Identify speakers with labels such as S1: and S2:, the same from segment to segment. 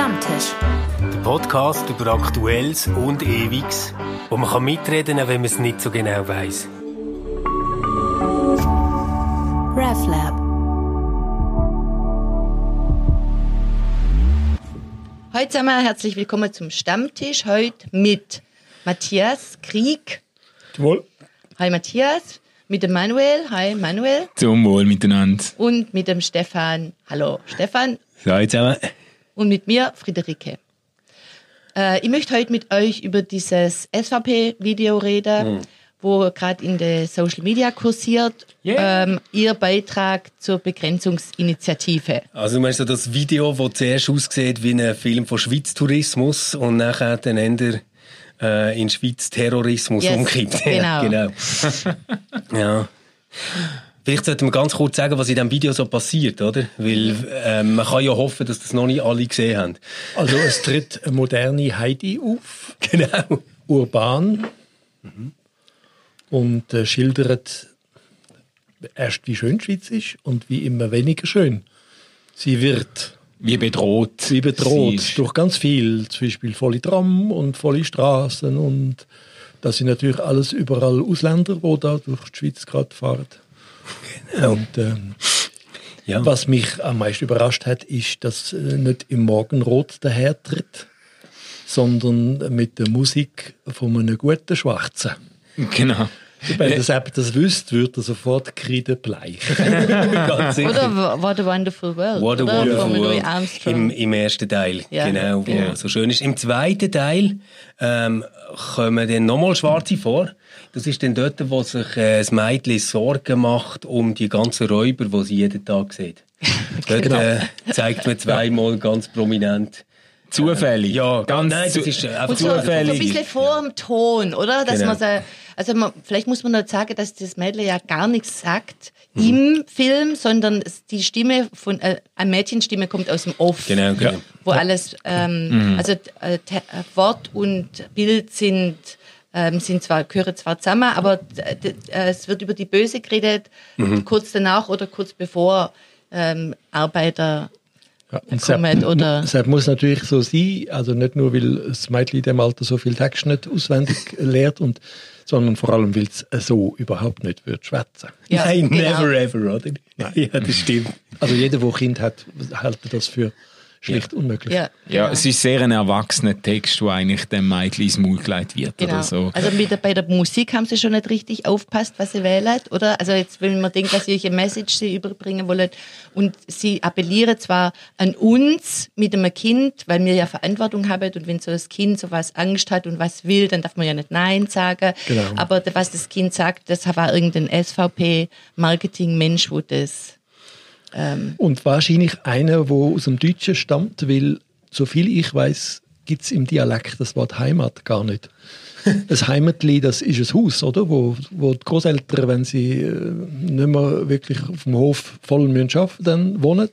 S1: Stammtisch.
S2: Der Podcast über Aktuelles und Ewiges, wo man kann mitreden kann, wenn man es nicht so genau weiß.
S1: RefLab.
S3: Heute zusammen herzlich willkommen zum Stammtisch. Heute mit Matthias Krieg.
S4: Wohl.
S3: Hi Matthias. Mit dem Manuel. Hi Manuel.
S5: Zum Wohl miteinander.
S3: Und mit dem Stefan. Hallo Stefan.
S5: So, zusammen.
S3: Und mit mir Friederike. Äh, ich möchte heute mit euch über dieses SVP-Video reden,
S5: Mhm.
S3: wo gerade in der Social Media kursiert.
S5: Yeah.
S3: Ähm, ihr Beitrag zur Begrenzungsinitiative.
S2: Also du meinst so das Video, das zuerst aussieht wie ein Film von Schweiz-Tourismus und nachher dann eher äh, in Schweiz-Terrorismus
S3: Yes,
S2: umkippt.
S3: genau.
S2: genau. ja. Vielleicht sollten wir ganz kurz sagen, was in diesem Video so passiert, oder? Weil äh, man kann ja hoffen, dass das noch nicht alle gesehen haben.
S4: Also es tritt eine moderne Heidi auf,
S2: Genau.
S4: urban, und äh, schildert erst, wie schön die Schweiz ist und wie immer weniger schön. Sie wird
S5: Wie bedroht.
S4: sie bedroht durch ganz viel, zum Beispiel volle Tram und volle Straßen und das sind natürlich alles überall Ausländer, die da durch die Schweiz gerade fahren. Und ähm,
S2: Ja.
S4: was mich am meisten überrascht hat, ist, dass äh, nicht im Morgenrot dahertritt, sondern mit der Musik von einem guten Schwarzen.
S5: Genau.
S4: Wenn das jemand das wüsste, würde er sofort kreidebleich.
S2: Sicher.
S3: Oder What a Wonderful World.
S2: What a
S3: oder?
S2: Wonderful World. Im, Im ersten Teil,
S3: Ja,
S2: genau, wo
S3: genau.
S2: so schön ist. Im zweiten Teil ähm, kommen dann nochmal Schwarze vor. Das ist dann dort, wo sich äh, das Mädchen Sorgen macht um die ganzen Räuber, die sie jeden Tag sieht. Dort
S3: Genau.
S2: äh, zeigt man zweimal ganz prominent.
S5: Zufällig.
S2: Ja,
S5: ganz
S2: nein, das
S5: zu-
S2: ist äh, einfach
S3: Und so, so ein
S5: Zufällig.
S3: bisschen vor dem Ton, oder? Dass
S2: Genau.
S3: man so, also man, vielleicht muss man noch sagen, dass das Mädel ja gar nichts sagt
S2: Mhm.
S3: im Film, sondern die Stimme von, äh, eine Mädchenstimme kommt aus dem Off.
S2: Genau, genau.
S3: Wo alles, ähm, also äh, äh, Wort und Bild sind, ähm, sind zwar, gehören zwar zusammen, aber äh, äh, es wird über die Böse geredet,
S2: Mhm.
S3: kurz danach oder kurz bevor ähm, Arbeiter
S4: Ja, und
S3: kommen, oder?
S4: deshalb muss natürlich so sein, also nicht nur, weil das Mädchen in dem Alter so viel Text nicht auswendig lehrt, und, sondern vor allem, weil es so überhaupt nicht wird schwätzen.
S3: Ja,
S2: Nein,
S3: genau.
S2: never ever, oder? Ja, das stimmt.
S4: Also jeder, der Kind hat, hält das für schlicht unmöglich.
S3: Ja,
S5: Ja,
S3: genau.
S5: es ist sehr ein erwachsener Text, wo eigentlich dem Mädchen ins Maul gelegt wird
S3: Genau.
S5: oder so.
S3: Also mit der, bei der Musik haben sie schon nicht richtig aufpasst, was sie wählen, oder? Also jetzt, wenn man denkt, dass sie welche Message sie überbringen wollen und sie appellieren zwar an uns mit einem Kind, weil wir ja Verantwortung haben und wenn so das Kind so was Angst hat und was will, dann darf man ja nicht Nein sagen.
S4: Genau.
S3: Aber was das Kind sagt, das war irgendein SVP-Marketing-Mensch, wo das
S4: Und wahrscheinlich einer, der aus dem Deutschen stammt, weil, soviel ich weiß, gibt es im Dialekt das Wort Heimat gar nicht. Ein Heimatli, das ist ein Haus, oder? Wo, wo die Großeltern, wenn sie äh, nicht mehr wirklich auf dem Hof voll müssen arbeiten dann wohnen.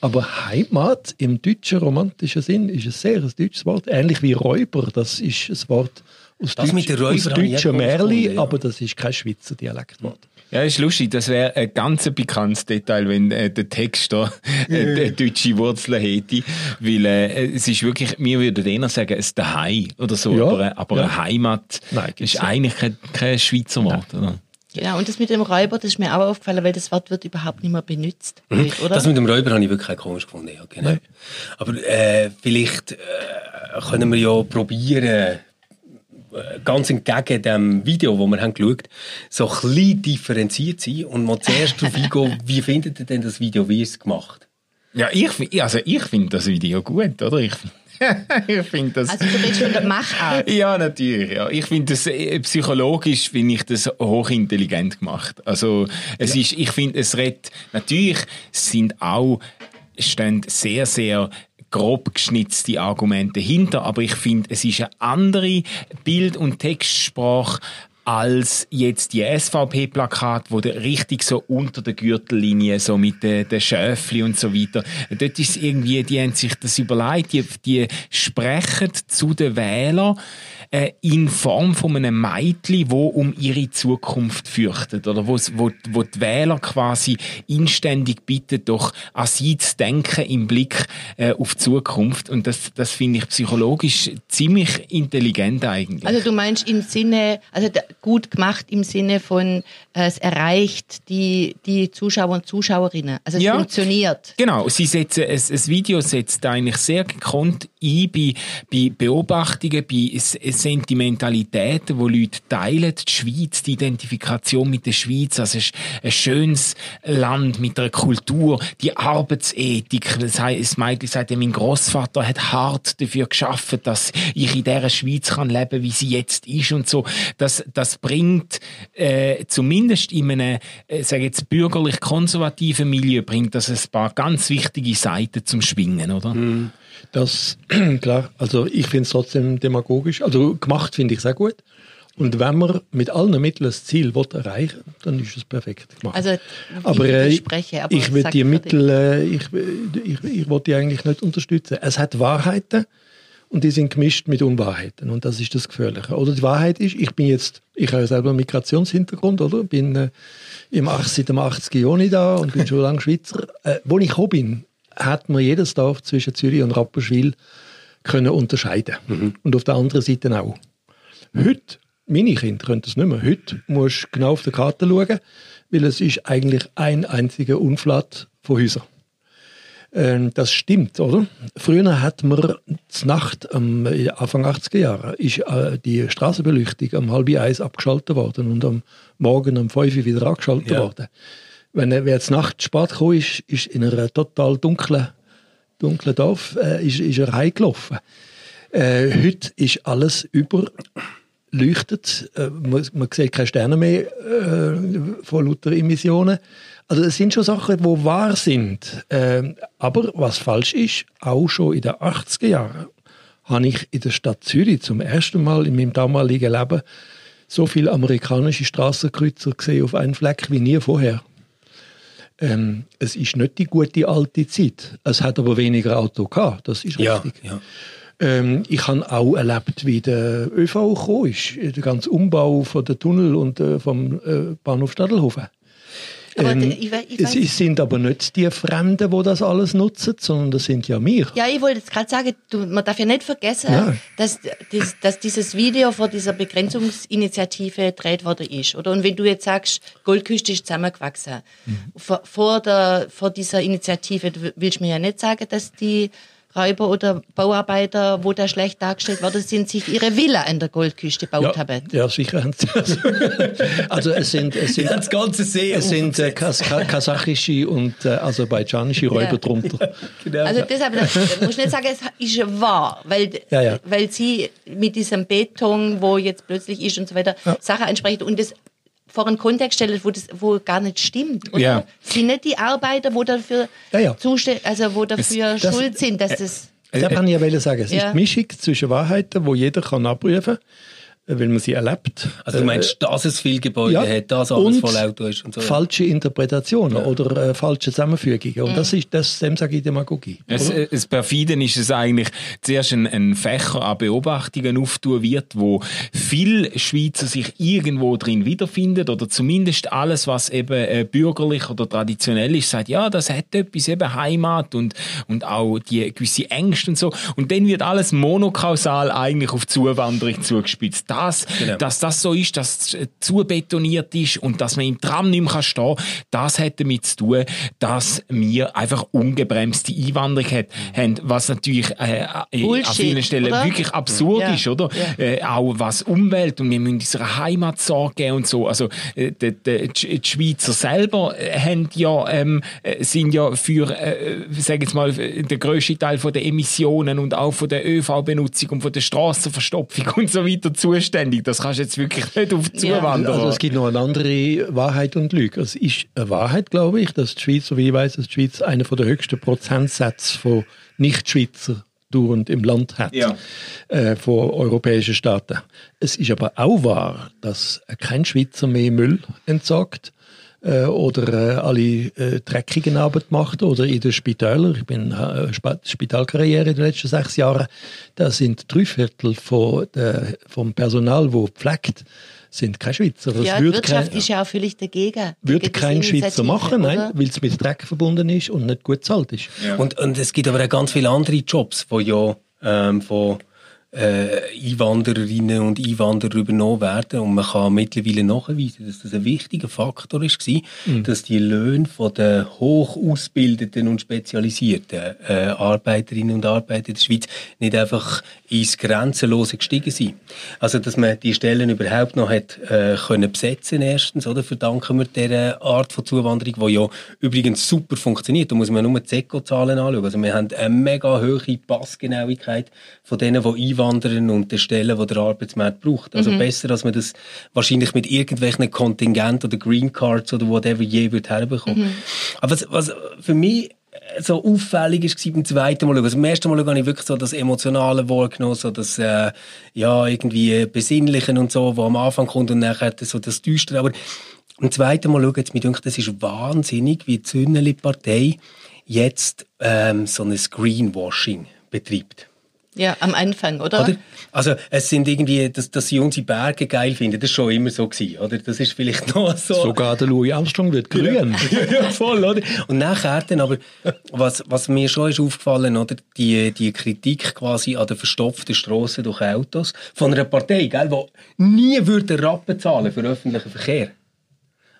S4: Aber Heimat im deutschen romantischen Sinn ist ein sehr ein deutsches Wort. Ähnlich wie Räuber, das ist ein Wort aus,
S2: Das Räubern
S4: aus deutschen Märli,
S2: ja.
S4: aber das ist kein Schweizer Dialektwort.
S5: Ja, ist lustig. Das wäre ein ganz bekanntes Detail, wenn äh, der Text da äh, äh, deutsche Wurzeln hätte. Weil äh, es ist wirklich, wir würden eher sagen, es ist daheim oder so.
S4: Ja,
S5: aber aber
S4: ja.
S5: eine Heimat
S4: Nein,
S5: ist
S4: nicht.
S5: eigentlich kein, kein Schweizer Wort. Oder?
S3: Genau, und das mit dem Räuber, das ist mir auch aufgefallen, weil das Wort wird überhaupt nicht mehr benutzt, heute, oder?
S2: Das mit dem Räuber habe ich wirklich komisch gefunden. Ja, genau.
S4: Nein.
S2: Aber äh, vielleicht äh, können wir ja probieren, äh, ganz entgegen dem Video, das wir haben geschaut so ein bisschen differenziert sein und mal zuerst darauf eingehen, wie findet ihr denn das Video, wie ist es gemacht?
S5: Ja, ich, also ich finde das Video gut, oder? Ich, ich finde das...
S3: also du redest von der Machart.
S5: Ja, natürlich. Ja. Ich finde das äh, psychologisch finde ich das hochintelligent gemacht. Also es ist, ich finde, es redet natürlich es sind auch stehen sehr sehr grob geschnitzte Argumente hinter, aber ich finde, es ist eine andere Bild- und Textsprache als jetzt die SVP-Plakat, wo der richtig so unter der Gürtellinie, so mit den, den Schöfli und so weiter, dort ist irgendwie, die haben sich das überlegt, die, die sprechen zu den Wählern, äh, in Form von einem Mädchen, wo um ihre Zukunft fürchtet oder wo, wo, wo die Wähler quasi inständig bitten, doch an sie zu denken im Blick äh, auf die Zukunft und das, das finde ich psychologisch ziemlich intelligent eigentlich.
S3: Also du meinst im Sinne, also gut gemacht im Sinne von äh, es erreicht die, die Zuschauer und Zuschauerinnen. Also es
S5: Ja.
S3: funktioniert.
S5: Genau, sie setzen, ein, ein Video setzt eigentlich sehr gekonnt ein bei, bei Beobachtungen, bei S- Sentimentalitäten, wo Leute teilen. Die Schweiz, die Identifikation mit der Schweiz, es ist ein schönes Land mit einer Kultur, die Arbeitsethik. Das heißt, das Mädchen sagt, mein Großvater hat hart dafür geschaffen, dass ich in dieser Schweiz kann leben, wie sie jetzt ist und so. Das, das bringt äh, zumindest in einem, äh, sage jetzt bürgerlich-konservativen Milieu bringt das ein paar ganz wichtige Seiten zum Schwingen, oder?
S4: Das, klar, also ich finde es trotzdem demagogisch. Also gemacht finde ich sehr gut. Und wenn man mit allen Mitteln das Ziel will erreichen dann ist es perfekt gemacht.
S3: Also, ich
S4: aber, äh,
S3: widerspreche, aber
S4: ich will die. Mittel, äh, ich, ich, ich will die eigentlich nicht unterstützen. Es hat Wahrheiten und die sind gemischt mit Unwahrheiten und das ist das Gefährliche. Oder die Wahrheit ist, ich bin jetzt, ich habe selber einen Migrationshintergrund, oder? Bin äh, im 8, seit dem 80 Jahren nicht da und bin schon lange Schweizer. Äh, wo ich gekommen bin, hat man jedes Dorf zwischen Zürich und Rapperswil können unterscheiden. Und auf der anderen Seite auch. Heute, meine Kinder können das nicht mehr. Heute musst du genau auf die Karte schauen, weil es ist eigentlich ein einziger Unflat von Häusern. Ähm, das stimmt, oder? Früher hat man zur Nacht, am äh, Anfang 80er Jahre, ist äh, die Straßenbeleuchtung um halb eins abgeschaltet worden und am Morgen um fünf Uhr wieder angeschaltet
S2: Ja.
S4: worden. Wenn er jetzt Nacht spät gekommen ist, ist in einer total dunklen, dunklen Dorf äh, ist, ist er heimgelaufen. Äh, heute ist alles überleuchtet. Äh, man, man sieht keine Sterne mehr äh, von lauter Emissionen. Also es sind schon Sachen, die wahr sind. Ähm, aber was falsch ist, auch schon in den 80er Jahren habe ich in der Stadt Zürich zum ersten Mal in meinem damaligen Leben so viele amerikanische Straßenkreuzer gesehen auf einen Fleck wie nie vorher. Ähm, es ist nicht die gute alte Zeit. Es hat aber weniger Auto gehabt. Das ist
S2: Ja,
S4: richtig.
S2: ja.
S4: Ähm, ich habe auch erlebt, wie der ÖV gekommen ist. Der ganze Umbau von der Tunnel und äh, vom äh, Bahnhof Stadelhofen.
S3: Aber
S4: Ähm,
S3: ich ich
S4: es sind aber nicht die Fremden, die das alles nutzen, sondern das sind ja wir.
S3: Ja, ich wollte jetzt gerade sagen, du, man darf ja nicht vergessen,
S4: Ja.
S3: dass, dies- dass dieses Video vor dieser Begrenzungsinitiative gedreht worden ist. Oder? Und wenn du jetzt sagst, Goldküste ist zusammengewachsen, vor, vor, der, vor dieser Initiative willst du mir ja nicht sagen, dass die Räuber oder Bauarbeiter, wo da schlecht dargestellt worden sind, sich ihre Villa an der Goldküste gebaut
S4: ja,
S3: haben.
S4: ja, sicher. das. also es sind, es sind,
S2: Das ganze See.
S4: es sind äh, kas ka kasachische und äh, aserbaidschanische Räuber
S3: Ja.
S4: drunter.
S2: Genau.
S3: Also deshalb das muss ich nicht sagen, es ist wahr, weil,
S4: Ja, ja.
S3: weil sie mit diesem Beton, wo jetzt plötzlich ist und so weiter, Sachen ansprechen und das vor einen Kontext stellen, wo das wo gar nicht stimmt. Oder?
S5: Ja.
S3: Sind nicht die Arbeiter, wo dafür
S4: Ja, ja.
S3: also wo dafür
S4: das-
S3: schuld sind, dass das
S4: Das kann ich ja wollen sagen. Es
S3: Ja.
S4: ist die Mischung zwischen Wahrheiten, die jeder kann abprüfen kann, weil man sie erlebt.
S2: also du meinst, dass es viele Gebäude
S4: Äh, ja.
S2: hat, dass alles
S4: Und
S2: voll Auto ist und so.
S4: falsche Interpretationen oder äh, falsche Zusammenfügungen. Und das ist das, dem sage ich Demagogie.
S5: Es,
S4: oder?
S5: äh, das Perfiden ist es eigentlich, zuerst ein, ein Fächer an Beobachtungen auftun wird, wo viele Schweizer sich irgendwo drin wiederfinden oder zumindest alles, was eben äh, bürgerlich oder traditionell ist, sagt, ja, das hat etwas, eben Heimat und, und auch die gewisse Ängste und so. Und dann wird alles monokausal eigentlich auf Zuwanderung zugespitzt. Das,
S2: Genau.
S5: dass das so ist, dass es äh, zu betoniert ist und dass man im Tram nicht mehr stehen kann, das hat damit zu tun, dass wir einfach ungebremste Einwanderung hat, haben, was natürlich äh, äh, an
S3: Bullshit,
S5: vielen Stellen
S3: oder?
S5: wirklich absurd
S3: Ja.
S5: ist, oder?
S3: Ja.
S5: Äh, auch was Umwelt und wir müssen unserer Heimat Sorge geben und so. Also äh, die, die, die Schweizer selber äh, haben ja, ähm, äh, sind ja für, äh, sag jetzt mal, der grösste Teil von der Emissionen und auch von der ÖV-Benutzung und von der Straßenverstopfung und so weiter zuständig. Das kannst du jetzt wirklich nicht auf
S3: Ja.
S5: Zuwanderer.
S4: Also es gibt noch eine andere Wahrheit und Lüge. Es ist eine Wahrheit, glaube ich, dass die Schweiz, so wie ich weiß, dass die Schweiz einer der höchsten Prozentsätze von Nicht-Schweizer dauernd im Land hat
S5: Ja.
S4: äh, von europäischen Staaten. Es ist aber auch wahr, dass kein Schweizer mehr Müll entsorgt äh, oder äh, alle äh, dreckigen Arbeit macht oder in den Spitälern. Ich bin äh, Sp- Spitalkarriere in den letzten sechs Jahren. Da sind drei Viertel von der, vom Personal, wo pflegt, sind keine Schweizer. Das
S3: Ja, die Wirtschaft
S4: kein,
S3: ist ja auch völlig dagegen.
S4: würde kein Schweizer machen, nein,
S3: oder?
S4: weil es mit Dreck verbunden ist und nicht gut bezahlt ist.
S2: Und, und es gibt aber auch ganz viele andere Jobs, die ja ähm, von Einwandererinnen und Einwanderern übernommen werden. Und man kann mittlerweile nachweisen, dass das ein wichtiger Faktor ist, war, dass die Löhne von den hoch ausgebildeten und spezialisierten äh, Arbeiterinnen und Arbeiter in der Schweiz nicht einfach ins Grenzenlose gestiegen sind. Also, dass man die Stellen überhaupt noch hat, äh, können besetzen erstens, oder? Verdanken wir dieser Art von Zuwanderung, die ja übrigens super funktioniert. Da muss man nur die Eco-Zahlen anschauen. Also, wir haben eine mega hohe Passgenauigkeit von denen, die einwandern und den Stellen, die der Arbeitsmarkt braucht. Also, besser, als man das wahrscheinlich mit irgendwelchen Kontingenten oder Green Cards oder whatever je wird herbekommen. Aber was, was für mich so auffällig ist beim zweiten Mal schauen. Also beim ersten Mal schauen habe ich wirklich so das Emotionale wahrgenommen, so das, äh, ja, irgendwie Besinnlichen und so, wo am Anfang kommt und nachher so das Düstere. Aber beim zweiten Mal schauen, jetzt, mir denkt, das ist wahnsinnig, wie die Zünneli-Partei jetzt ähm, so ein Greenwashing betreibt.
S3: Ja, am Anfang, oder?
S2: Oder? Also, es sind irgendwie, dass, dass sie unsere Berge geil finden, das ist schon immer so gewesen, oder? Das ist vielleicht noch so.
S4: Sogar der Louis Armstrong wird grün.
S2: ja, ja, voll, oder? Und nachher dann aber, was, was mir schon ist aufgefallen, oder? Die, die Kritik quasi an den verstopften Strassen durch Autos von einer Partei, gell, die nie würde Rappen zahlen für öffentlichen Verkehr.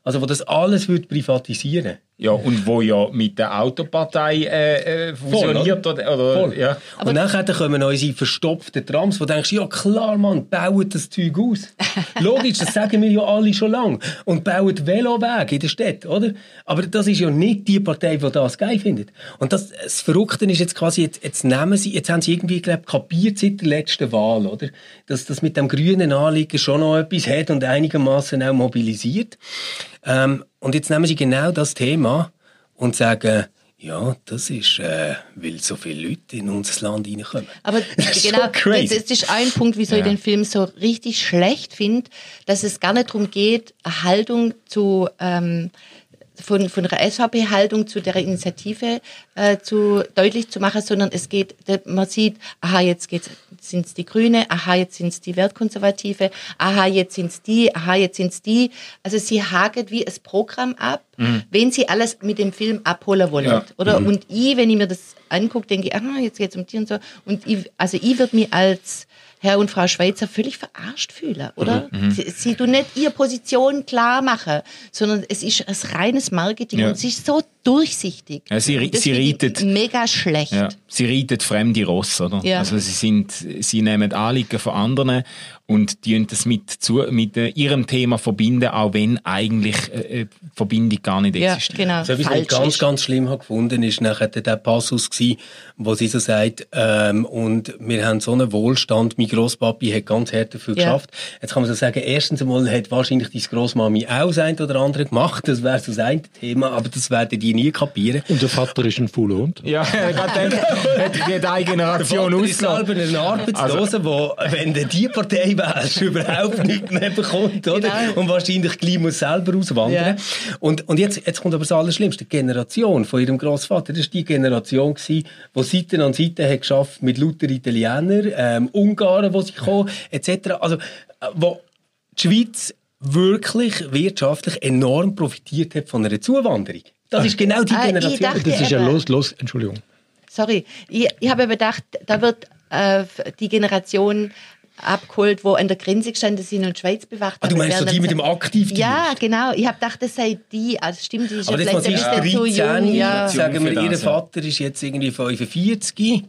S2: Also, wo das alles würde privatisieren.
S5: Ja, und wo ja mit der Autopartei äh, äh, fusioniert oder, oder
S2: Voll.
S5: ja.
S2: und nachher dann kommen unsere verstopften Trams, wo du denkst, ja klar, Mann, baut das Zeug aus. Logisch, das sagen wir ja alle schon lange. Und baut Velowege in der Stadt, oder? Aber das ist ja nicht die Partei, die das geil findet. Und das, das Verrückte ist jetzt quasi, jetzt, jetzt nehmen sie, jetzt haben sie irgendwie, glaub, kapiert seit der letzten Wahl, oder? Dass das mit dem grünen Anliegen schon noch etwas hat und einigermaßen auch mobilisiert. Ähm, und jetzt nehmen sie genau das Thema und sagen, ja, das ist, äh, weil so viele Leute in unser Land reinkommen.
S3: Aber
S2: Das ist
S3: genau,
S2: so
S3: das ist ein Punkt, wieso ich den Film so richtig schlecht finde, dass es gar nicht darum geht, eine Haltung zu ähm, von, von der SVP-Haltung zu der Initiative äh, zu deutlich zu machen, sondern es geht, man sieht, aha, jetzt sind es die Grüne, aha, jetzt sind es die Wertkonservative, aha, jetzt sind es die, aha, jetzt sind es die. Also sie haket wie das Programm ab, wenn sie alles mit dem Film abholen wollen.
S5: Ja.
S3: Oder? Und ich, wenn ich mir das angucke, denke ich, aha, jetzt geht es um die und so. Und ich, also ich würde mich als Herr und Frau Schweizer völlig verarscht fühlen, oder? Sie, sie tun nicht ihre Position klar machen, sondern es ist ein reines Marketing
S5: Ja.
S3: und es ist so durchsichtig.
S5: Ja, sie- sie reitet-
S3: Mega schlecht.
S5: Ja, sie reiten fremde Rosse, oder?
S3: Ja.
S5: Also sie sind, sie nehmen Anliegen von anderen und die das mit, zu, mit äh, ihrem Thema verbinden, auch wenn eigentlich äh, äh, Verbindung gar nicht
S3: Ja,
S5: existiert.
S3: genau.
S2: So was ich ganz, ganz schlimm habe gefunden, ist nachher der Passus gewesen, wo sie so sagt, ähm, und wir haben so einen Wohlstand, mein Grosspapi hat ganz hart dafür
S3: Ja.
S2: geschafft. Jetzt kann man so sagen, erstens einmal hat wahrscheinlich deine Grossmami auch das eine oder andere gemacht, das wäre so das eine Thema, aber das werden die nie kapieren.
S4: Und der Vater ist ein fauler Hund.
S5: Ja, gerade dann hat die Generation
S2: Der Vater ist
S5: ausgelassen.
S2: selber ein Arbeitsloser, der, wenn du die Partei wählst, überhaupt nichts mehr bekommt, oder?
S3: Genau.
S2: Und wahrscheinlich gleich muss selber auswandern. Und, und jetzt, jetzt kommt aber das Allerschlimmste. Die Generation von ihrem Grossvater, das war die Generation, gewesen, die Seite an Seite hat geschafft mit lauter Italienern, ähm, Ungarn, die sie kommen, etc. Also, äh, wo die Schweiz wirklich wirtschaftlich enorm profitiert hat von einer Zuwanderung. Das ist genau die
S3: Ah,
S2: Generation.
S4: Das ist ja los, los, Entschuldigung.
S3: Sorry, ich, ich habe bedacht, da wird äh, die Generation abgeholt, wo an der Grenze gestanden sind und die Schweiz bewacht
S2: Ah, du
S3: haben.
S2: meinst so die mit dem Aktivdienst?
S3: Ja, genau. Ich habe gedacht, das sei die. Also stimmt, die ist
S2: Aber
S3: ja vielleicht ein
S2: ist
S3: bisschen zu
S2: 13,
S3: jung. Ja.
S2: sagen wir, ihr
S5: ja.
S2: Vater ist jetzt irgendwie 45.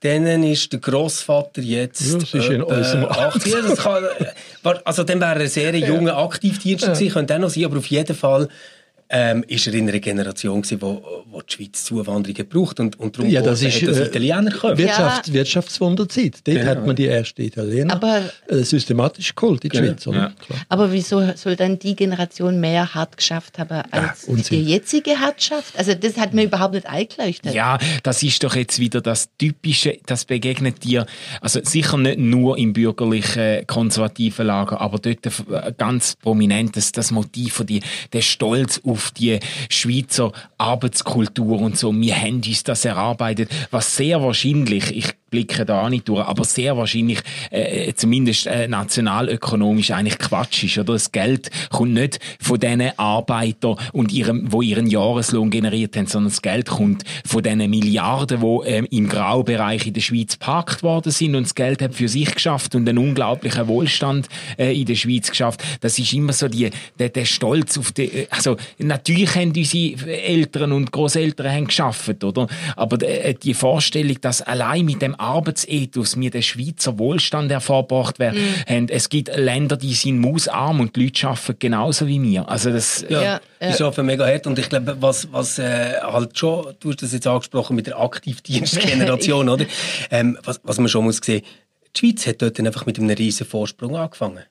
S2: Dann ist der Grossvater jetzt
S4: Ja, das ist in unserem
S2: 80. Ja, das kann, also dann wäre er ein sehr junger Aktivdienst gewesen, könnte auch noch sein, aber auf jeden Fall ähm, ist er in einer Generation gewesen, wo, wo die Schweiz Zuwanderung gebraucht und, und darum
S4: Ja, das
S2: hat
S4: ist,
S2: das
S4: äh,
S2: Italiener gekommen.
S4: Wirtschaft, Wirtschaftswunderzeit. Dort
S2: Genau.
S4: hat man die ersten Italiener
S3: Aber-
S4: äh, systematisch geholt in die
S2: Genau.
S4: Schweiz. Oder?
S5: Ja.
S3: Aber wieso soll dann die Generation mehr hart geschafft haben, als
S4: Unsinn.
S3: die jetzige hat geschafft? Also das hat mir überhaupt nicht eingeleuchtet.
S5: Ja, das ist doch jetzt wieder das Typische, das begegnet dir, also sicher nicht nur im bürgerlichen, konservativen Lager, aber dort ganz prominent das, das Motiv von die, der Stolz auf die Schweizer Arbeitskultur und so. Wir haben uns das erarbeitet, was sehr wahrscheinlich, ich blicke da nicht durch, aber sehr wahrscheinlich, äh, zumindest äh, nationalökonomisch eigentlich Quatsch ist, oder? Das Geld kommt nicht von diesen Arbeitern und ihrem, wo ihren Jahreslohn generiert haben, sondern das Geld kommt von diesen Milliarden, die ähm, im Graubereich in der Schweiz geparkt worden sind und das Geld hat für sich geschafft und einen unglaublichen Wohlstand äh, in der Schweiz geschafft. Das ist immer so die, der, der Stolz auf die, äh, also natürlich haben unsere Eltern und Großeltern geschafft, oder? Aber äh, die Vorstellung, dass allein mit dem Arbeitsethos wir den Schweizer Wohlstand hervorgebracht werden, haben, es gibt Länder, die sind mausarm und die Leute arbeiten genauso wie wir. Also das,
S2: Ja,
S3: Ja, ja.
S2: die arbeiten mega hart und ich glaube, was, was äh, halt schon, du hast das jetzt angesprochen mit der Aktivdienstgeneration, oder? Ähm, was, was man schon muss sehen, die Schweiz hat dort dann einfach mit einem riesen Vorsprung angefangen.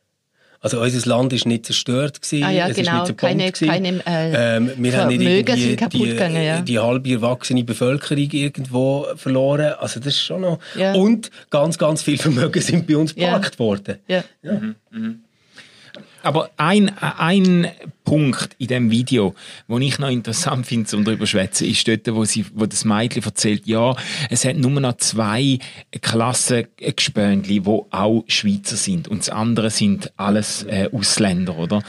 S2: Also unser Land ist nicht zerstört gewesen,
S3: Ah ja,
S2: es
S3: genau,
S2: ist nicht zerbombt
S3: keine- keine, äh,
S2: ähm, wir haben nicht
S3: Vermögen
S2: irgendwie
S3: sind kaputt
S2: die,
S3: gegangen, ja.
S2: die halbe erwachsene Bevölkerung irgendwo verloren. Also das ist schon noch...
S3: Ja.
S2: Und ganz, ganz viel Vermögen sind bei uns
S3: Ja.
S2: geparkt worden.
S3: Ja.
S5: Aber ein, ein Punkt in dem Video, wo ich noch interessant finde, zum darüber zu schwätzen, ist dort, wo, sie, wo das Mädchen erzählt, ja, es hat nur noch zwei Klassengespöntli, die auch Schweizer sind. Und das andere sind alles äh, Ausländer, oder?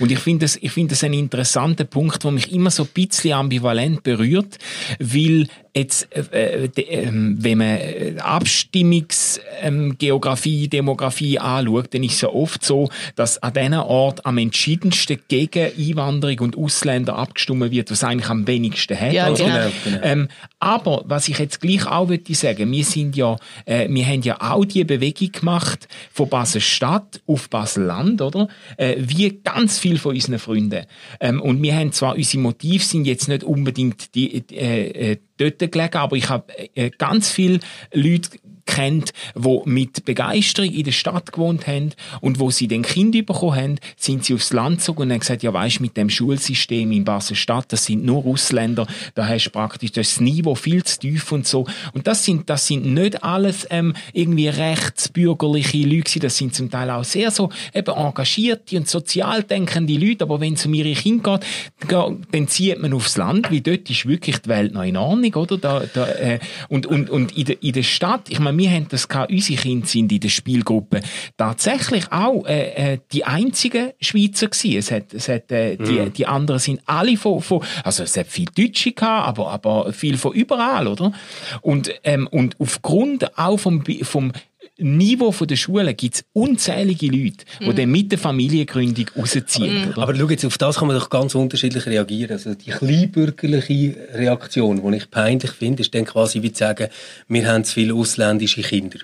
S5: Und ich finde das, ich finde das einen interessanten Punkt, der mich immer so ein bisschen ambivalent berührt, weil jetzt, äh, äh, de, ähm, wenn man äh, Abstimmungs-, ähm, Demografie anschaut, dann ist es ja oft so, dass an diesen Ort am entschiedensten gegen Einwanderung und Ausländer abgestimmt wird, was eigentlich am wenigsten hat.
S3: Ja,
S5: Also,
S3: genau.
S2: Genau,
S5: ähm, aber was ich jetzt gleich auch würde sagen, wir sind ja, äh, wir haben ja auch die Bewegung gemacht von Basel-Stadt auf Basel-Land, oder? Äh, wie ganz viel von unseren Freunden. Ähm, und wir haben zwar, unsere Motive sind jetzt nicht unbedingt die, äh, äh, dort gelegen, aber ich habe äh, ganz viele Leute kennt, wo mit Begeisterung in der Stadt gewohnt haben und wo sie den Kind bekommen haben, sind sie aufs Land gezogen und haben gesagt, ja weisst, mit dem Schulsystem in Basel-Stadt, das sind nur Ausländer, da hast du praktisch das Niveau viel zu tief und so. Und das sind, das sind nicht alles ähm, irgendwie rechtsbürgerliche Leute das sind zum Teil auch sehr so eben engagierte und sozial denkende Leute, aber wenn es um ihre Kinder geht, dann zieht man aufs Land, weil dort ist wirklich die Welt noch in Ordnung, oder? Da, da, äh, und, und, und in der, in der Stadt, ich meine, wir haben das gehabt, unsere Kinder sind in der Spielgruppe tatsächlich auch äh, äh, die einzigen Schweizer gewesen. Es hat, es hat, äh, die, die anderen sind alle von, von, also es hat viel Deutsche gehabt, aber, aber viel von überall, oder? Und, ähm, und aufgrund auch vom, vom Niveau von der Schule gibt es unzählige Leute, die dann mit der Familiengründung rausziehen. Oder?
S2: Aber schau jetzt, auf das kann man doch ganz unterschiedlich reagieren. Also die kleinbürgerliche Reaktion, die ich peinlich finde, ist dann quasi wie zu sagen, wir haben zu viele ausländische Kinder.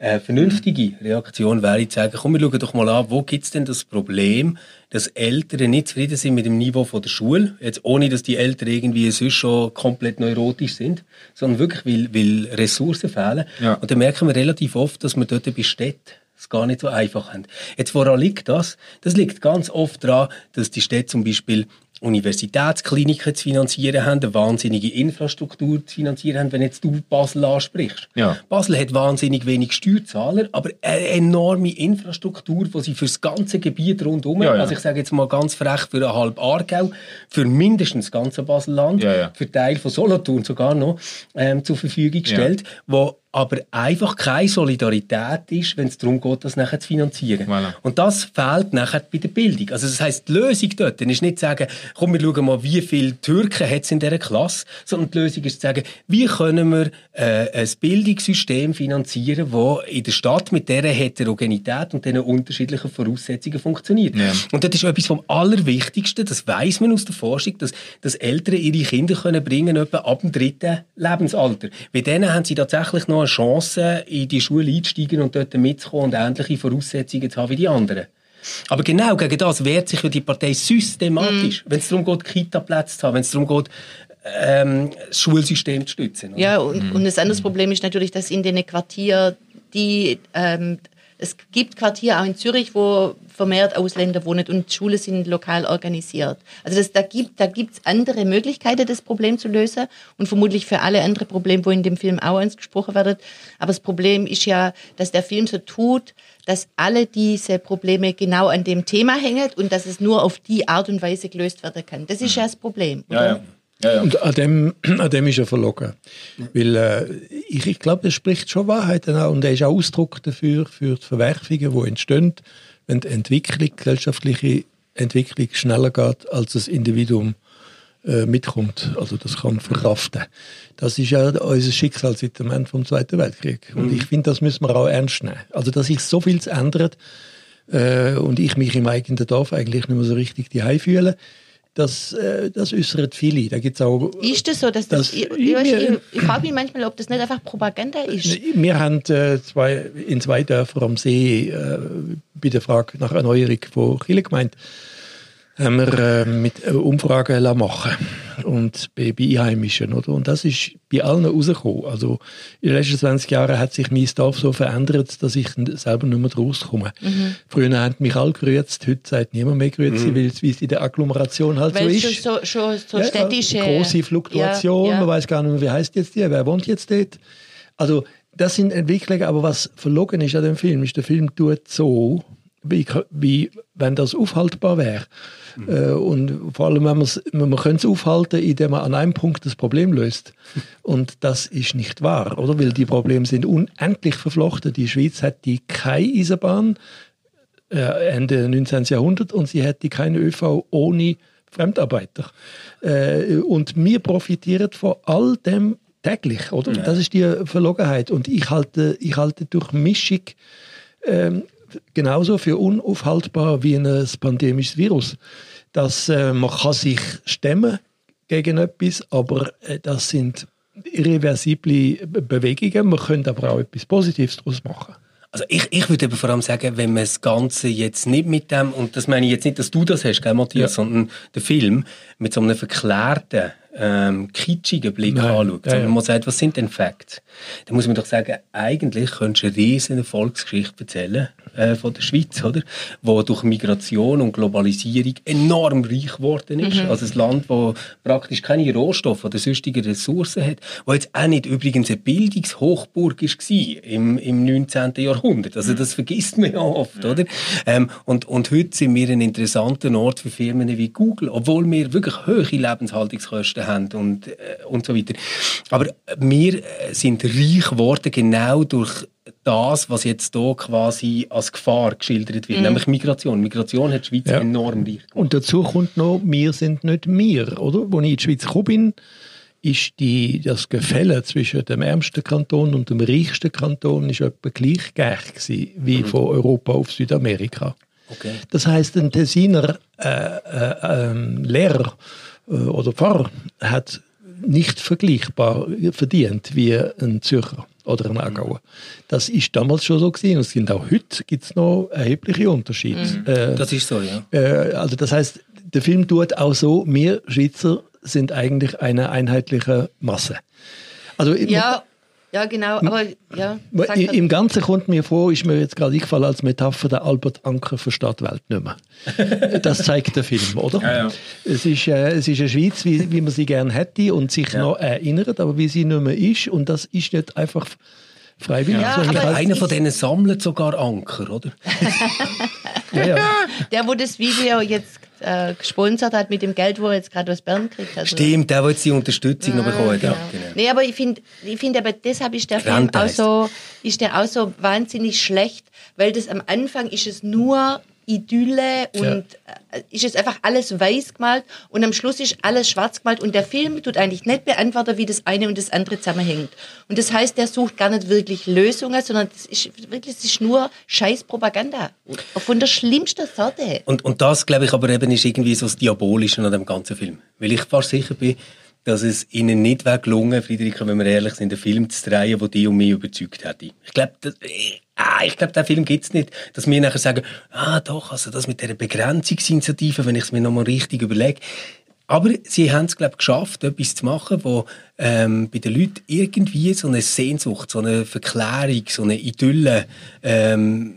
S2: Eine vernünftige Reaktion wäre zu sagen, komm, wir schauen doch mal an, wo gibt es denn das Problem, dass Eltern nicht zufrieden sind mit dem Niveau von der Schule, jetzt ohne, dass die Eltern irgendwie sonst schon komplett neurotisch sind, sondern wirklich, weil, weil Ressourcen fehlen.
S5: Ja.
S2: Und dann merken wir relativ oft, dass wir dort bei Städten es gar nicht so einfach haben. Jetzt, woran liegt das? Das liegt ganz oft daran, dass die Städte zum Beispiel Universitätskliniken zu finanzieren haben, eine wahnsinnige Infrastruktur zu finanzieren haben, wenn jetzt du Basel ansprichst.
S5: Ja.
S2: Basel hat wahnsinnig wenig Steuerzahler, aber eine enorme Infrastruktur, die sie für das ganze Gebiet rundherum,
S5: Ja, ja.
S2: also ich sage jetzt mal ganz frech, für eine halb Aargau, für mindestens das ganze Baselland, für Teil von Solothurn sogar noch, ähm, zur Verfügung stellt, wo aber einfach keine Solidarität ist, wenn es darum geht, das nachher zu finanzieren.
S5: Voilà.
S2: Und das fehlt nachher bei der Bildung. Also das heißt, die Lösung dort ist nicht zu sagen, komm, wir schauen mal, wie viele Türken hat es in dieser Klasse, sondern die Lösung ist zu sagen, wie können wir äh, ein Bildungssystem finanzieren, das in der Stadt mit dieser Heterogenität und diesen unterschiedlichen Voraussetzungen funktioniert.
S5: Ja.
S2: Und das ist etwas vom Allerwichtigsten, das weiß man aus der Forschung, dass, dass Eltern ihre Kinder können bringen etwa ab dem dritten Lebensalter. Bei denen haben sie tatsächlich noch eine Chance, in die Schule einzusteigen und dort mitzukommen und ähnliche Voraussetzungen zu haben wie die anderen. Aber genau gegen das wehrt sich ja die Partei systematisch,
S3: Mhm.
S2: wenn es darum geht, Kita-Plätze zu haben, wenn es darum geht, ähm, das Schulsystem zu stützen. oder?
S3: Ja, und, und das andere Problem ist natürlich, dass in den Quartieren, die, ähm, es gibt Quartiere auch in Zürich, wo vermehrt Ausländer wohnen und Schulen sind lokal organisiert. Also das, da gibt da gibt's andere Möglichkeiten, das Problem zu lösen und vermutlich für alle andere Probleme, wo in dem Film auch angesprochen werden. Aber das Problem ist ja, dass der Film so tut, dass alle diese Probleme genau an dem Thema hängen und dass es nur auf die Art und Weise gelöst werden kann. Das ist ja das Problem. Oder?
S5: ja. Ja, ja.
S4: Und an dem, an dem ist er verlogen. Weil äh, ich, ich glaube, er spricht schon Wahrheiten an und er ist auch Ausdruck dafür, für die Verwerfungen, die entstehen, wenn die Entwicklung, gesellschaftliche Entwicklung schneller geht, als das Individuum äh, mitkommt. Also das kann verkraften. Das ist ja unser Schicksal seit dem Ende vom Zweiten Weltkrieg. Und ich finde, das müssen wir auch ernst nehmen. Also dass sich so viel ändert äh, und ich mich im eigenen Dorf eigentlich nicht mehr so richtig die fühle, das, äh, das äußert viele. Da gibt's auch
S3: Ist das so, dass das,
S4: Das-
S3: ich,
S4: ich-
S3: ich, ich, frage mich manchmal, ob das nicht einfach Propaganda ist.
S4: Wir haben äh, zwei, in zwei Dörfern am See äh, bei der Frage nach Erneuerung von Kirchengemeinde haben wir äh, mit äh, Umfragen machen und bei, bei Einheimischen. Oder? Und das ist bei allen rausgekommen. Also in den letzten 20 Jahren hat sich mein Dorf so verändert, dass ich selber nicht mehr rauskomme.
S3: Mhm.
S4: Früher haben mich alle gerührt, heute sagt niemand mehr grüezi, weil es wie es in der Agglomeration halt
S3: Weil
S4: so
S3: es
S4: ist.
S3: schon so, schon so
S4: Ja,
S3: städtische...
S4: Große Fluktuation,
S3: Ja, ja.
S4: man weiß gar nicht mehr, wie heißt jetzt die, wer wohnt jetzt dort. Also das sind Entwicklungen, aber was verlogen ist an dem Film, ist, der Film tut so, wie, wie wenn das aufhaltbar wäre. Äh, und vor allem, wenn man's- man es aufhalten, indem man an einem Punkt das Problem löst. Und das ist nicht wahr, oder? Weil die Probleme sind unendlich verflochten. Die Schweiz hat die keine Eisenbahn, äh, Ende 19. Jahrhundert und sie hätte keine ÖV ohne Fremdarbeiter. Äh, und wir profitieren von all dem täglich, oder? Das ist die Verlogenheit. Und ich halte, ich halte durch Mischung ähm, genauso für unaufhaltbar wie ein pandemisches Virus. Dass äh, man kann sich stemmen gegen etwas, aber äh, das sind irreversible Be- Bewegungen. Man könnte aber auch etwas Positives daraus machen.
S2: Also ich, ich würde eben vor allem sagen, wenn man das Ganze jetzt nicht mit dem, und das meine ich jetzt nicht, dass du das hast, gell, Matthias,
S4: Ja.
S2: sondern der Film mit so einem verklärten, ähm, kitschigen Blick
S4: Nein.
S2: anschaut,
S4: Ja,
S2: sondern
S4: ja.
S2: man sagt, was sind denn Facts? Dann muss man doch sagen, eigentlich könntest du eine riesen Erfolgsgeschichte erzählen äh, von der Schweiz, oder? Wo durch Migration und Globalisierung enorm reich geworden ist. Also ein Land, wo praktisch keine Rohstoffe oder sonstige Ressourcen hat, wo jetzt auch nicht übrigens eine Bildungshochburg war im, im 19. Jahrhundert. Also das vergisst man ja oft, oder? Ähm, und, und heute sind wir ein interessanter Ort für Firmen wie Google, obwohl wir wirklich hohe Lebenshaltungskosten haben und, äh, und so weiter. Aber wir äh, sind reich geworden genau durch das, was jetzt hier quasi als Gefahr geschildert wird, nämlich Migration. Migration hat die Schweiz
S4: Ja.
S2: enorm reich gemacht.
S4: Und dazu kommt noch, wir sind nicht wir, oder? Als ich in die Schweiz gekommen bin, ist die, das Gefälle zwischen dem ärmsten Kanton und dem reichsten Kanton ist etwa gleich gleich gewesen, wie von Europa auf Südamerika.
S2: Okay.
S4: Das heißt, ein Tessiner äh, äh, ähm, Lehrer äh, oder Pfarrer hat nicht vergleichbar verdient wie ein Zürcher oder ein Aargauer. Das ist damals schon so gewesen und es sind auch heute gibt's noch erhebliche Unterschiede. Äh,
S2: Das ist so, ja.
S4: äh, also das heißt, der Film tut auch so, wir Schweizer sind eigentlich eine einheitliche Masse. Also
S3: Ja, ja, genau. Aber ja,
S4: im,
S3: sag
S4: im, Ganzen kommt mir vor, ist mir jetzt gerade eingefallen als Metapher, der Albert Anker versteht die Welt nicht mehr. Das zeigt der Film, oder?
S5: Ja, ja.
S4: Es, ist, äh, es ist eine Schweiz, wie, wie man sie gerne hätte und sich noch erinnert, aber wie sie nicht mehr ist. Und das ist nicht einfach freiwillig.
S3: Ja, aber
S4: halt-
S2: Einer von denen sammelt sogar Anker, oder?
S4: ja, ja.
S3: Der, wo das Video jetzt äh, gesponsert hat mit dem Geld, wo er jetzt gerade aus Bern kriegt. Also,
S2: Stimmt, der, jetzt die Unterstützung noch bekommen hat.
S3: Genau.
S2: Ja, genau.
S3: Nee, aber ich finde, ich find, aber deshalb ist der Film
S2: Rente
S3: auch so, ist der auch so wahnsinnig schlecht, weil das am Anfang ist es nur Idylle und äh, ist es einfach alles weiß gemalt und am Schluss ist alles schwarz gemalt und der Film tut eigentlich nicht beantworten, wie das eine und das andere zusammenhängt. Und das heißt, der sucht gar nicht wirklich Lösungen, sondern das ist wirklich, das ist nur scheiß Propaganda. Von der schlimmsten Sorte.
S2: Und, und das, glaube ich, aber eben ist irgendwie so das Diabolische an dem ganzen Film. Weil ich fast sicher bin, dass es ihnen nicht wäre gelungen, Friederike, wenn wir ehrlich sind, einen Film zu drehen, der die und mich überzeugt hätte. Ich glaube, ah, ich glaube, den Film gibt es nicht, dass wir nachher sagen, ah doch, also das mit dieser Begrenzungsinitiative, wenn ich es mir nochmal richtig überlege, aber sie haben es, glaube ich, geschafft, etwas zu machen, wo ähm, bei den Leuten irgendwie so eine Sehnsucht, so eine Verklärung, so eine Idylle ähm,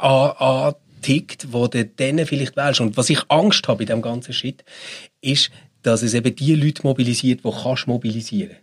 S2: antickt, wo du denen vielleicht wählst. Und was ich Angst habe bei dem ganzen Shit, ist, dass es eben die Leute mobilisiert, die kannst mobilisieren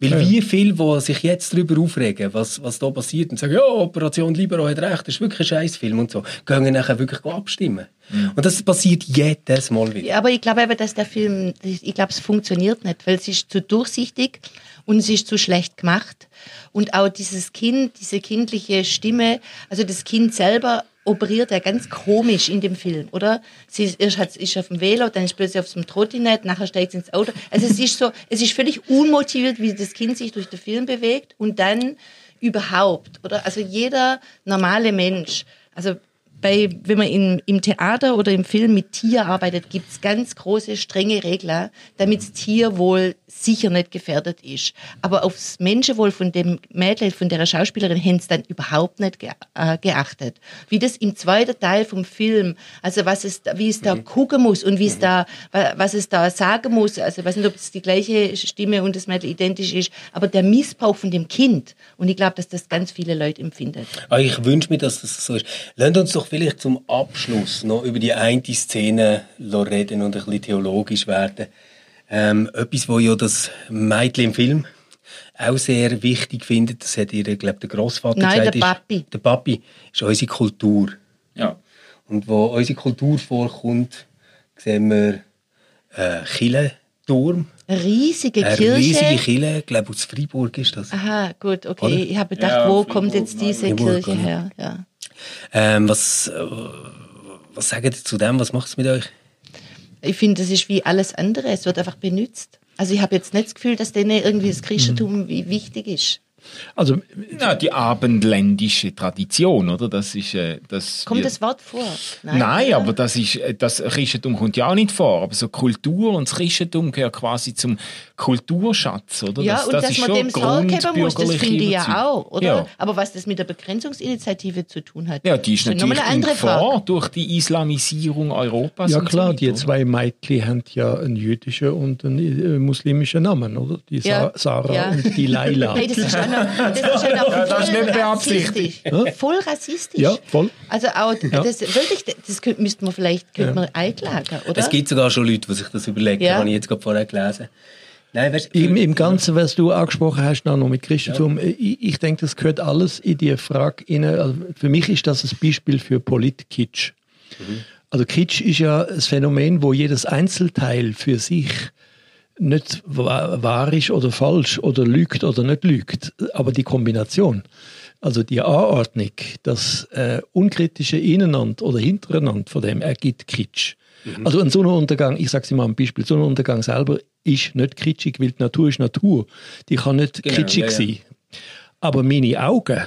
S2: weil ja. wie viele, die sich jetzt darüber aufregen, was, was da passiert und sagen, ja, Operation Libero hat recht, das ist wirklich ein Scheißfilm und so, gehen nachher wirklich abstimmen. Mhm. Und das passiert jedes Mal wieder.
S3: Ja, aber ich glaube eben, dass der Film, ich glaube, es funktioniert nicht, weil es ist zu durchsichtig und es ist zu schlecht gemacht. Und auch dieses Kind, diese kindliche Stimme, also das Kind selber operiert er ganz komisch in dem Film, oder? Sie ist, erst hat, ist auf dem Velo, dann ist plötzlich auf dem Trottinett, nachher steigt sie ins Auto. Also es ist so, es ist völlig unmotiviert, wie das Kind sich durch den Film bewegt und dann überhaupt, oder? Also jeder normale Mensch, also bei, wenn man in, im Theater oder im Film mit Tier arbeitet, gibt es ganz große, strenge Regeln, damit das Tierwohl sicher nicht gefährdet ist. Aber aufs Menschenwohl von dem Mädel, von der Schauspielerin, haben sie dann überhaupt nicht ge äh, geachtet. Wie das im zweiten Teil vom Film, also was es, wie es da mhm. gucken muss und wie es da, was es da sagen muss, also ich weiß nicht, ob es die gleiche Stimme und das Mädel identisch ist, aber der Missbrauch von dem Kind. Und ich glaube, dass das ganz viele Leute empfinden.
S2: Ah, ich wünsche mir, dass das so ist. Lasst uns doch vielleicht zum Abschluss noch über die eine Szene reden und ein bisschen theologisch werden. Ähm, etwas, wo ja das Mädchen im Film auch sehr wichtig findet, das hat ihr, glaube der Großvater
S3: Nein,
S2: gesagt.
S3: der Papi.
S2: Ist, der Papi ist unsere Kultur.
S5: Ja.
S2: Und wo unsere Kultur vorkommt, sehen wir äh, Kirchenturm.
S3: Eine riesige
S2: Eine
S3: Kirche.
S2: riesige Kirche, ich glaube aus Freiburg ist das.
S3: Aha, gut, okay.
S2: Oder?
S3: Ich habe gedacht,
S5: Ja,
S3: wo
S5: Fribourg,
S3: kommt jetzt diese
S2: Fribourg,
S3: Kirche
S2: oder?
S3: her? Ja.
S2: Ähm, was, äh, was sagt ihr zu dem? Was macht es mit euch?
S3: Ich finde, das ist wie alles andere. Es wird einfach benutzt. Also ich habe jetzt nicht das Gefühl, dass denen irgendwie das Christentum
S2: Mhm.
S3: wie wichtig ist.
S4: Also,
S5: Ja, die abendländische Tradition, oder? Das ist, äh, das
S3: Kommt
S5: wird-
S3: das Wort vor?
S5: Nein,
S3: oder?
S5: aber das ist, äh, das Christentum kommt ja auch nicht vor. Aber so Kultur und das Christentum gehört quasi zum Kulturschatz, oder?
S3: Ja, und dass
S5: ist
S3: man
S5: schon
S3: dem Sorge geben muss, das finde ich ja auch, oder?
S5: Ja.
S3: Aber was das mit der Begrenzungsinitiative zu tun hat,
S5: Ja, die ist natürlich
S3: eine
S5: in
S3: andere
S5: Gefahr
S3: Frage.
S5: durch die Islamisierung Europas.
S4: ja klar,
S5: so
S4: die zwei Mädchen haben ja einen jüdischen und einen äh, muslimischen Namen, oder? Die Sa
S3: Ja.
S4: Sarah
S3: Ja.
S4: und die Laila.
S3: Hey, das ist auch noch, das ist
S5: Ja, das
S3: voll
S5: nicht beabsichtigt.
S3: rassistisch. Voll rassistisch.
S4: Ja, voll.
S3: Also auch, das, wirklich, das könnte, müsste man vielleicht könnte man einklagen, oder?
S2: Es gibt sogar schon Leute, die sich das überlegen,
S3: Ja.
S2: habe ich jetzt gerade vorher gelesen. Nein, weißt,
S4: Im, Im Ganzen, was du angesprochen hast, noch mit Christentum, ich, ich denke, das gehört alles in die Frage rein. Also für mich ist das ein Beispiel für Politkitsch. Also Kitsch ist ja ein Phänomen, wo jedes Einzelteil für sich nicht wa- wahr ist oder falsch oder lügt oder nicht lügt, aber die Kombination, also die Anordnung, das äh, unkritische Ineinander oder Hintereinander von dem ergibt Kitsch. Also ein Sonnenuntergang, ich sage es immer am Beispiel, Sonnenuntergang selber ist nicht kitschig, weil die Natur ist Natur. Die kann nicht
S2: Genau,
S4: kitschig
S2: ja, ja.
S4: sein. Aber meine Augen,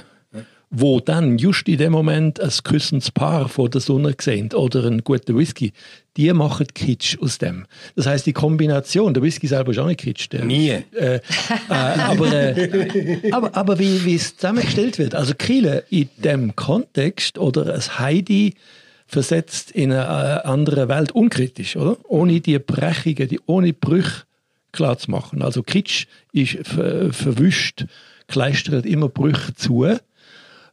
S4: wo dann just in dem Moment ein küssendes Paar vor der Sonne sehen oder einen guten Whisky, die machen Kitsch aus dem. Das heißt, die Kombination, der Whisky selber ist auch nicht Kitsch. Der,
S2: Nie.
S4: Äh, äh, aber, äh, aber, aber wie, wie es zusammengestellt wird, also Kriele in dem Kontext oder ein Heidi versetzt in eine äh, andere Welt, unkritisch, oder? Ohne die Brechungen, die, ohne Brüche klar zu machen. Also Kitsch ist ver, verwischt, kleistert immer Brüche zu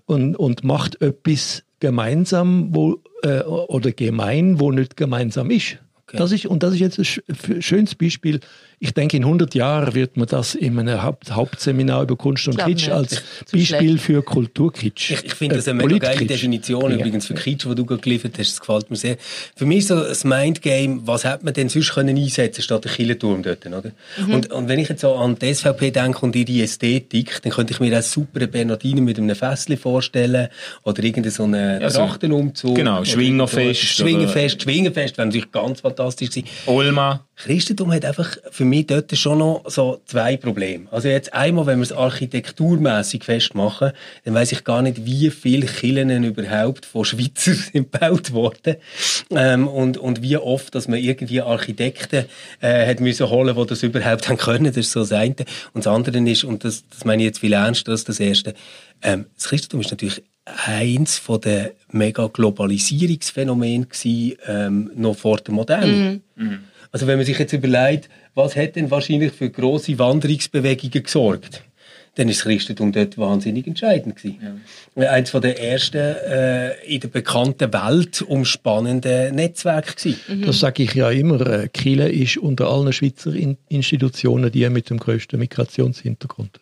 S4: und, und macht etwas gemeinsam wo, äh, oder gemein, wo nicht gemeinsam ist. Das ist. Und das ist jetzt ein schönes Beispiel. Ich denke, in 100 Jahren wird man das in einem Haupt Hauptseminar über Kunst und Kitsch
S3: nicht.
S4: als Beispiel
S3: schlecht.
S4: für Kulturkitsch.
S2: Ich, ich finde das
S4: äh,
S2: eine mega geile. Definition
S4: Ja.
S2: übrigens für Kitsch, die du gerade geliefert hast. Das gefällt mir sehr. Für mich ist so ein Mindgame, was hätte man denn sonst können einsetzen statt der Killenturm dort, oder?
S3: Mhm.
S2: Und, und wenn ich jetzt so an die SVP denke und ihre Ästhetik, dann könnte ich mir auch super eine Bernardine mit einem Fässli vorstellen oder irgendeinen so einen
S5: Ja, so-
S2: Trachtenumzug.
S5: genau,
S2: Oder
S5: Schwingerfest
S2: Schwingerfest. Schwingerfest wäre natürlich ganz fantastisch gewesen.
S5: Olma.
S2: Christentum hat einfach für mich dort schon noch so zwei Probleme. Also jetzt einmal, wenn wir es architekturmäßig festmachen, dann weiß ich gar nicht, wie viele Kirchen überhaupt von Schweizern sind gebaut worden ähm, und, und wie oft, dass man irgendwie Architekten äh, hat müssen holen, die das überhaupt haben können. Das ist so das eine. Und das andere ist, und das, das meine ich jetzt viel ernster als das erste, ähm, das Christentum ist natürlich eins von den mega Globalisierungsphänomenen gewesen, ähm, noch vor der Moderne. Mhm. Also wenn man sich jetzt überlegt, was hat denn wahrscheinlich für große Wanderungsbewegungen gesorgt, dann ist das Christentum dort wahnsinnig entscheidend gewesen. Ja. Eins von der ersten äh, in der bekannten Welt umspannenden Netzwerke gewesen.
S4: Mhm. Das sage ich ja immer. Äh, Kiel ist unter allen Schweizer Institutionen die mit dem größten Migrationshintergrund.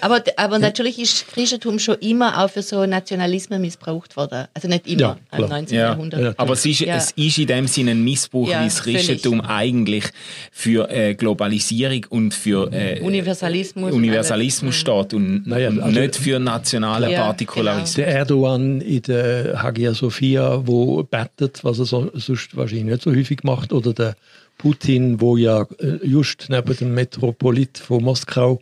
S3: Aber, aber natürlich ist Christentum schon immer auch für so Nationalismen missbraucht worden. Also nicht immer, ja, im 19. Ja. Jahrhundert. Ja,
S5: aber es ist, ja. es ist in dem Sinne ein Missbrauch, wie das Christentum völlig. eigentlich für äh, Globalisierung und für äh,
S3: Universalismus,
S5: Universalismus steht und naja, also nicht für nationale ja, Partikularismus.
S4: Genau. Der Erdogan in der Hagia Sophia, wo betet, was er so, sonst wahrscheinlich nicht so häufig macht, oder der Putin, wo ja äh, just neben dem Metropolit von Moskau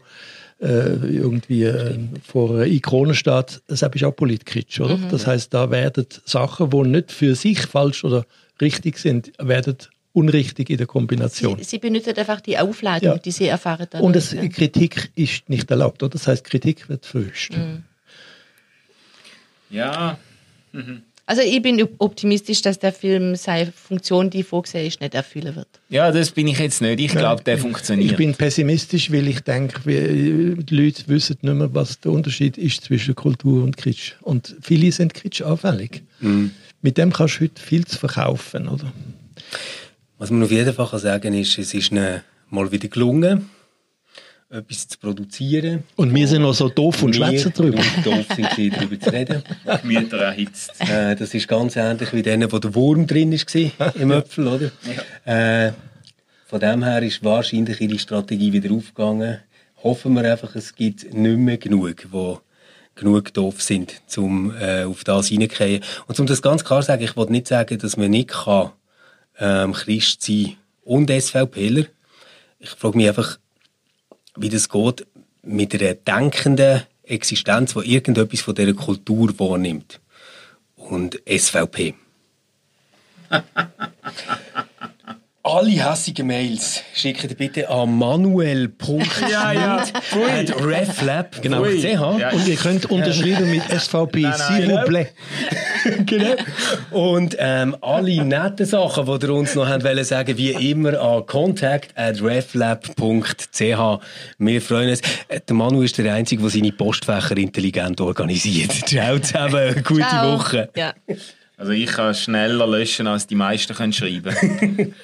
S4: äh, irgendwie äh, vor einer Ikone steht, das ist auch politisch, oder? Mhm. Das heißt, da werden Sachen, die nicht für sich falsch oder richtig sind, werden unrichtig in der Kombination.
S3: Sie, Sie benutzen einfach die Aufladung, ja. die Sie erfahren.
S4: Dadurch, Und das, ja. Kritik ist nicht erlaubt, oder? Das heißt, Kritik wird verhöscht. Mhm.
S5: Ja. Mhm.
S3: Also ich bin optimistisch, dass der Film seine Funktion, die vorgesehen ist, nicht erfüllen wird.
S5: Ja, das bin ich jetzt nicht. Ich glaube, der funktioniert.
S4: Ich bin pessimistisch, weil ich denke, die Leute wissen nicht mehr, was der Unterschied ist zwischen Kultur und Kitsch. Und viele sind Kitsch anfällig. Mhm. Mit dem kannst du heute viel zu verkaufen, oder?
S2: Was man auf jeden Fall sagen kann, ist, es ist mal wieder gelungen etwas zu produzieren.
S4: Und wir sind noch so doof und schwätzen
S2: drüber. doof sind sie, darüber zu reden.
S5: Gemüter erhitzt.
S2: Äh, das ist ganz ähnlich wie denen, wo der Wurm drin war im Äpfel, oder? Ja. Äh, von dem her ist wahrscheinlich ihre Strategie wieder aufgegangen. Hoffen wir einfach, es gibt nicht mehr genug, die genug doof sind, um äh, auf das hineinzugehen. Und um das ganz klar zu sagen, ich wollte nicht sagen, dass man nicht kann, ähm, Christ sein und SVPler. Ich frage mich einfach, wie das geht mit einer denkenden Existenz, die irgendetwas von dieser Kultur wahrnimmt. Und SVP. Alle hässigen Mails schickt bitte an manuel.reflab.ch
S4: genau. Ja. Und ihr könnt unterschreiben mit SVP, s'il vous plaît.
S2: genau. Und ähm, alle netten Sachen, die ihr uns noch haben wollen sagen, wie immer an contact at reflab.ch. Wir freuen uns. Äh, der Manu ist der Einzige, der seine Postfächer intelligent organisiert. Ciao zusammen, gute Ciao. Woche.
S3: Ja.
S5: Also ich kann schneller löschen, als die meisten können schreiben